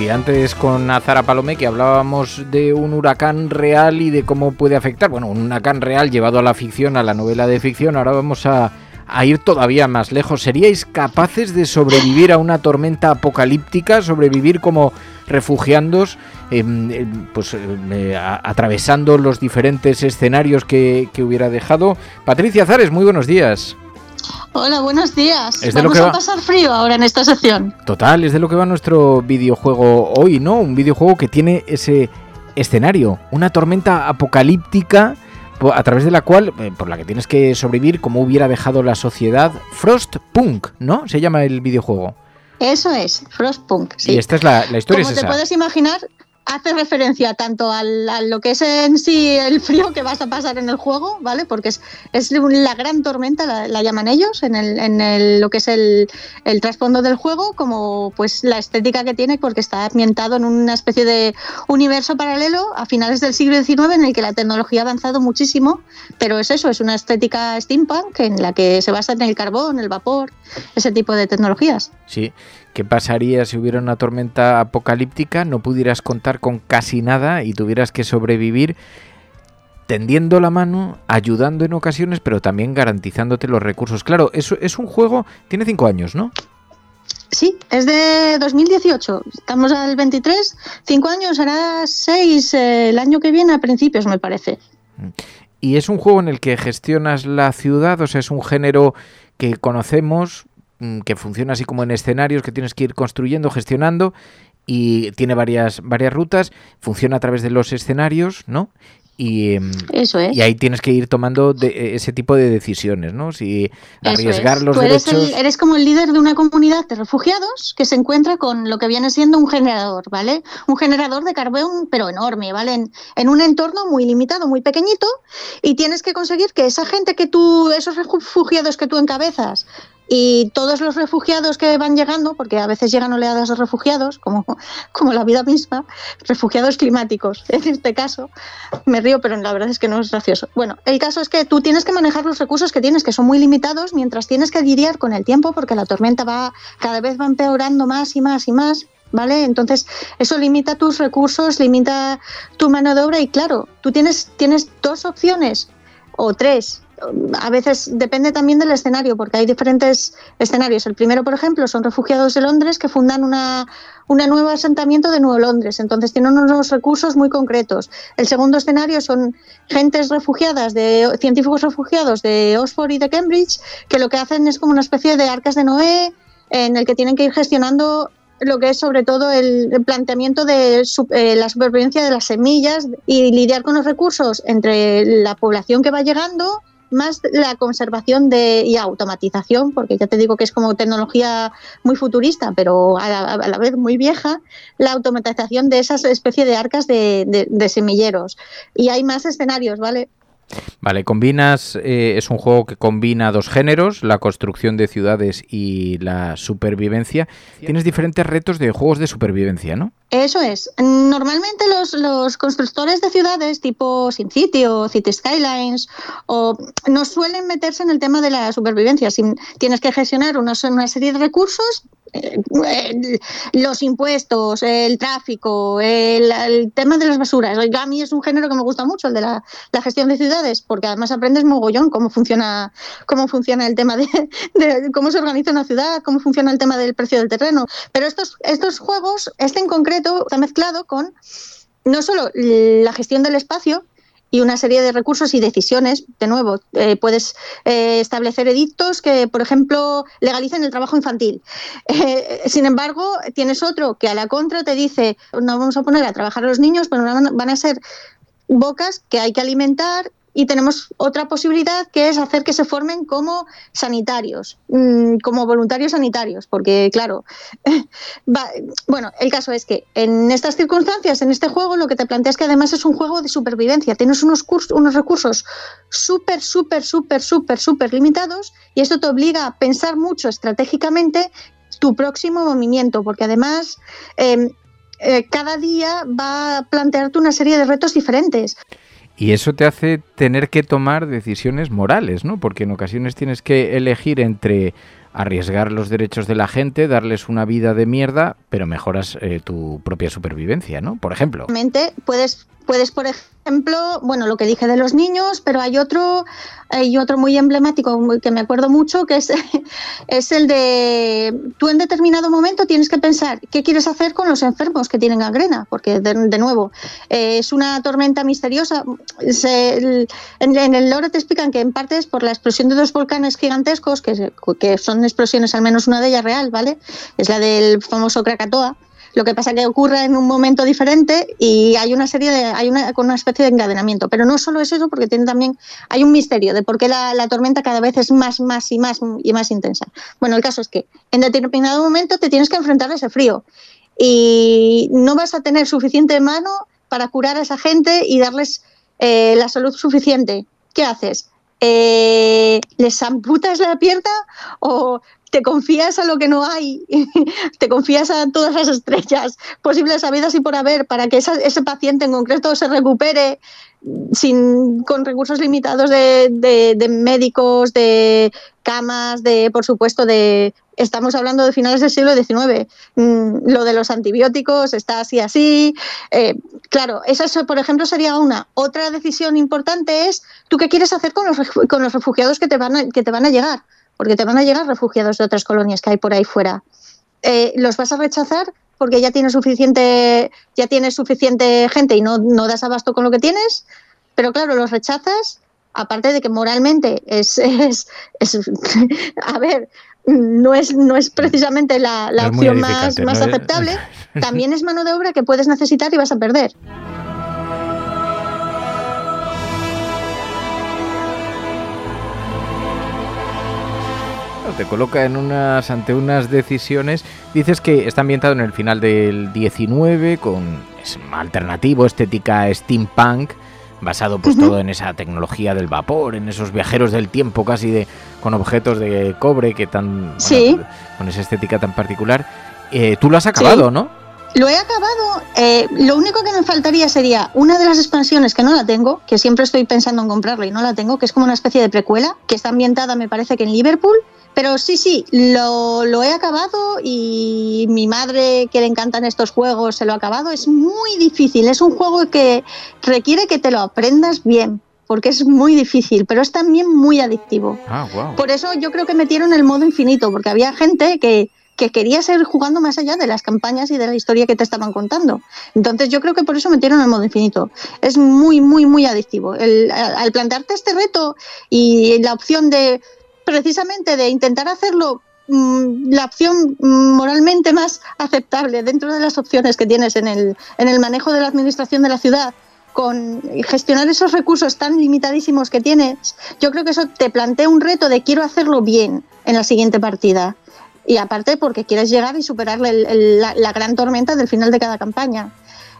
Sí, antes con Azara Palomé que hablábamos de un huracán real y de cómo puede afectar, bueno, un huracán real llevado a la ficción, a la novela de ficción, ahora vamos a, ir todavía más lejos. ¿Seríais capaces de sobrevivir a una tormenta apocalíptica, sobrevivir como refugiándos, em, em, pues em, a- atravesando los diferentes escenarios que, que hubiera dejado? Patricia Zares, muy buenos días. Hola, buenos días. Es Vamos a va- pasar frío ahora en esta sección. Total, es de lo que va nuestro videojuego hoy, ¿no? Un videojuego que tiene ese escenario, una tormenta apocalíptica po- a través de la cual, eh, por la que tienes que sobrevivir como hubiera dejado la sociedad. Frostpunk, ¿no? Se llama el videojuego. Eso es, Frostpunk. Sí. Y esta es la, la historia Como es te esa. puedes imaginar, hace referencia tanto al, a lo que es en sí el frío que vas a pasar en el juego, ¿vale? Porque es, es la gran tormenta, la, la llaman ellos, en, el, en el- lo que es el, el trasfondo del juego, como pues la estética que tiene, porque está ambientado en una especie de universo paralelo a finales del siglo XIX en el que la tecnología ha avanzado muchísimo, pero es eso, es una estética steampunk en la que se basa en el carbón, el vapor, ese tipo de tecnologías. Sí. ¿Qué pasaría si hubiera una tormenta apocalíptica, no pudieras contar con casi nada y tuvieras que sobrevivir tendiendo la mano, ayudando en ocasiones, pero también garantizándote los recursos? Claro, eso es un juego, tiene cinco años, ¿no? Sí, es de 2018. Estamos al 23. Cinco años, será seis eh, el año que viene, a principios, me parece. Y es un juego en el que gestionas la ciudad, o sea, es un género que conocemos, mm, que funciona así como en escenarios que tienes que ir construyendo, gestionando, y tiene varias, varias rutas, funciona a través de los escenarios, ¿no? Y, em, Eso es. y ahí tienes que ir tomando de- ese tipo de decisiones, ¿no? Si arriesgar es. los Tú eres, derechos... el- eres como el líder de una comunidad de refugiados que se encuentra con lo que viene siendo un generador, ¿vale? Un generador de carbón, pero enorme, ¿vale? En, en un entorno muy limitado, muy pequeñito, y tienes que conseguir que esa gente que tú, esos refugiados que tú encabezas, y todos los refugiados que van llegando, porque a veces llegan oleadas de refugiados, como, como la vida misma, refugiados climáticos, en este caso, me río, pero la verdad es que no es gracioso. Bueno, el caso es que tú tienes que manejar los recursos que tienes, que son muy limitados, mientras tienes que lidiar con el tiempo, porque la tormenta va cada vez va empeorando más y más y más. ¿Vale? Entonces, eso limita tus recursos, limita tu mano de obra y claro, tú tienes, tienes dos opciones o tres. A veces depende también del escenario, porque hay diferentes escenarios. El primero, por ejemplo, son refugiados de Londres que fundan una, una nuevo asentamiento de Nuevo Londres. Entonces tienen unos recursos muy concretos. El segundo escenario son gentes refugiadas, de científicos refugiados de Oxford y de Cambridge, que lo que hacen es como una especie de arcas de Noé, en el que tienen que ir gestionando lo que es sobre todo el, planteamiento de eh, la supervivencia de las semillas y lidiar con los recursos entre la población que va llegando más la conservación de, y automatización, porque ya te digo que es como tecnología muy futurista, pero a la, a la vez muy vieja, la automatización de esas especie de arcas de, de- de semilleros. Y hay más escenarios, ¿vale? Vale, combinas, eh, es un juego que combina dos géneros, la construcción de ciudades y la supervivencia. Tienes diferentes retos de juegos de supervivencia, ¿no? Eso es. Normalmente los, los constructores de ciudades tipo SimCity o City Skylines o, no suelen meterse en el tema de la supervivencia. Si tienes que gestionar una, una serie de recursos, los impuestos, el tráfico, el, tema de las basuras. A mí es un género que me gusta mucho, el de la, gestión de ciudades, porque además aprendes mogollón cómo funciona, cómo funciona el tema de, cómo se organiza una ciudad, cómo funciona el tema del precio del terreno. Pero estos, estos juegos, este en concreto, está mezclado con no solo la gestión del espacio, y una serie de recursos y decisiones. De nuevo, eh, puedes eh, establecer edictos que, por ejemplo, legalicen el trabajo infantil. Eh, sin embargo, tienes otro que a la contra te dice, no vamos a poner a trabajar a los niños, pero van a ser bocas que hay que alimentar y tenemos otra posibilidad que es hacer que se formen como sanitarios, mm, como voluntarios sanitarios, porque claro, bueno, el caso es que en estas circunstancias, en este juego, lo que te planteas es que además es un juego de supervivencia, tienes unos, cursos, unos recursos súper, súper, súper, súper, súper limitados y esto te obliga a pensar mucho estratégicamente tu próximo movimiento, porque además... Em, eh, cada día va a plantearte una serie de retos diferentes. Y eso te hace tener que tomar decisiones morales, ¿no? Porque en ocasiones tienes que elegir entre arriesgar los derechos de la gente, darles una vida de mierda, pero mejoras eh, tu propia supervivencia, ¿no? Por ejemplo. Puedes, puedes, por ejemplo, bueno, lo que dije de los niños, pero hay otro, hay otro muy emblemático que me acuerdo mucho, que es, es el de tú en determinado momento tienes que pensar qué quieres hacer con los enfermos que tienen gangrena, porque de, nuevo eh, es una tormenta misteriosa. en, el lore te explican que en parte es por la explosión de dos volcanes gigantescos, que, que son explosiones, al menos una de ellas real, ¿vale? Es la del famoso Krakatoa lo que pasa que ocurre en un momento diferente y hay una serie de, hay una, con una especie de encadenamiento. Pero no solo es eso, porque también, hay un misterio de por qué la, tormenta cada vez es más, más y más y más intensa. Bueno, el caso es que en determinado momento te tienes que enfrentar a ese frío y no vas a tener suficiente mano para curar a esa gente y darles eh, la salud suficiente. ¿Qué haces? Eh, ¿Les amputas la pierna o te confías a lo que no hay, te confías a todas las estrellas posibles habidas y por haber para que ese paciente en concreto se recupere sin, con recursos limitados de, médicos, de camas, de, por supuesto, de... Estamos hablando de finales del siglo XIX. Mm, lo de los antibióticos está así, así. Eh, claro, esa, por ejemplo, sería una. Otra decisión importante es, ¿tú qué quieres hacer con los, con los refugiados que te, van que te van a llegar? Porque te van a llegar refugiados de otras colonias que hay por ahí fuera. Eh, ¿Los vas a rechazar porque ya tienes suficiente, ya tienes suficiente gente y no, no das abasto con lo que tienes? Pero claro, los rechazas, aparte de que moralmente es, es, a ver, no es, no es precisamente la, opción más, más aceptable, también es mano de obra que puedes necesitar y vas a perder. Te coloca en unas ante unas decisiones. Dices que está ambientado en el final del 19 con es alternativo, estética steampunk, basado pues todo en esa tecnología del vapor, en esos viajeros del tiempo casi de con objetos de cobre que tan con esa estética tan particular. Eh, tú lo has acabado, ¿no? Lo he acabado. Eh, lo único que me faltaría sería una de las expansiones que no la tengo, que siempre estoy pensando en comprarla y no la tengo, que es como una especie de precuela, que está ambientada, me parece que en Liverpool, pero sí, sí, lo, lo, he acabado y mi madre, que le encantan estos juegos, se lo ha acabado. Es muy difícil, es un juego que requiere que te lo aprendas bien, porque es muy difícil, pero es también muy adictivo. Ah, wow. Por eso yo creo que metieron el modo infinito, porque había gente que, que quería seguir jugando más allá de las campañas y de la historia que te estaban contando. Entonces yo creo que por eso metieron el modo infinito. Es muy, muy, muy adictivo. Al plantearte este reto y la opción de precisamente de intentar hacerlo mm, la opción moralmente más aceptable dentro de las opciones que tienes en el, en el manejo de la administración de la ciudad, con gestionar esos recursos tan limitadísimos que tienes, yo creo que eso te plantea un reto de quiero hacerlo bien en la siguiente partida. Y aparte porque quieres llegar y superar la, la, gran tormenta del final de cada campaña.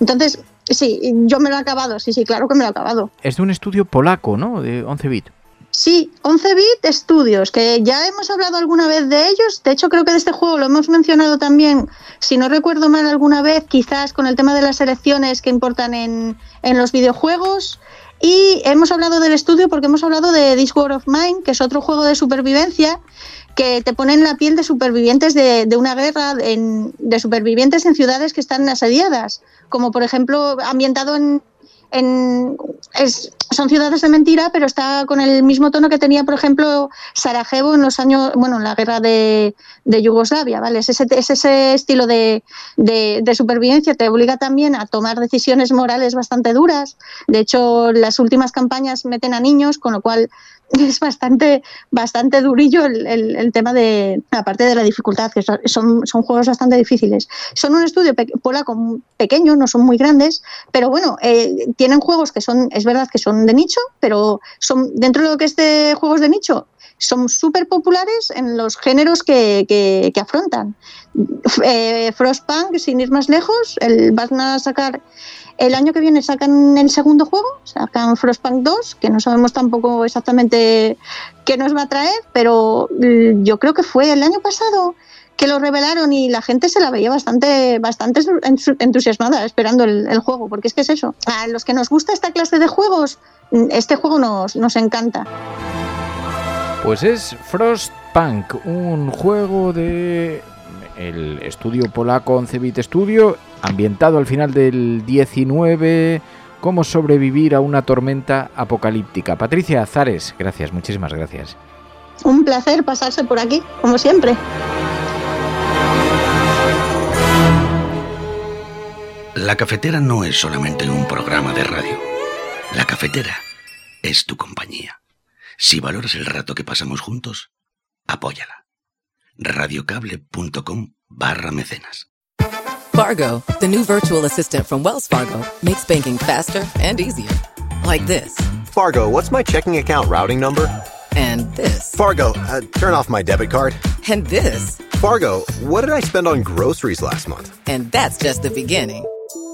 Entonces, Sí, yo me lo he acabado, sí, sí, claro que me lo he acabado. Es de un estudio polaco, ¿no? De 11 bit. Sí, 11-bit Studios, que ya hemos hablado alguna vez de ellos. De hecho, creo que de este juego lo hemos mencionado también, si no recuerdo mal alguna vez, quizás con el tema de las elecciones que importan en, en los videojuegos. Y hemos hablado del estudio porque hemos hablado de This of Mine, que es otro juego de supervivencia que te pone en la piel de supervivientes de, de una guerra, en, de supervivientes en ciudades que están asediadas, como por ejemplo ambientado en, es, son ciudades de mentira, pero está con el mismo tono que tenía, por ejemplo, Sarajevo en los años, bueno, en la guerra de, Yugoslavia, ¿vale? Es ese, es ese estilo de, de, supervivencia, te obliga también a tomar decisiones morales bastante duras. De hecho, las últimas campañas meten a niños, con lo cual es bastante, bastante durillo el, el, tema de, aparte de la dificultad, que son, son juegos bastante difíciles. Son un estudio pe polaco pequeño, no son muy grandes, pero bueno, eh, tienen juegos que son, es verdad que son de nicho, pero son dentro de lo que es de juegos de nicho, son súper populares en los géneros que, que, que afrontan. Eh, Frostpunk, sin ir más lejos, el, van a sacar el año que viene sacan el segundo juego, sacan Frostpunk 2, que no sabemos tampoco exactamente qué nos va a traer, pero yo creo que fue el año pasado que lo revelaron y la gente se la veía bastante, bastante entusiasmada esperando el, el, juego, porque es que es eso. A los que nos gusta esta clase de juegos, este juego nos, nos encanta. Pues es Frostpunk, un juego de el estudio polaco 11-bit Studio, ambientado al final del 19, cómo sobrevivir a una tormenta apocalíptica. Patricia Azares, gracias, muchísimas gracias. Un placer pasarse por aquí, como siempre. La cafetera no es solamente un programa de radio. La cafetera es tu compañía. Si valoras el rato que pasamos juntos, apóyala. radiocable.com barra mecenas. Fargo, the new virtual assistant from Wells Fargo, makes banking faster and easier. Like this. Fargo, what's my checking account routing number? And this. Fargo, uh, turn off my debit card. And this. Fargo, what did I spend on groceries last month? And that's just the beginning.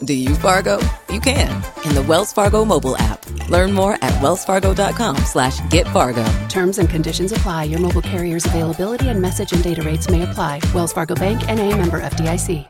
Do you, Fargo? You can in the Wells Fargo mobile app. Learn more at wellsfargo.com slash get Fargo. Terms and conditions apply. Your mobile carrier's availability and message and data rates may apply. Wells Fargo Bank and a member FDIC.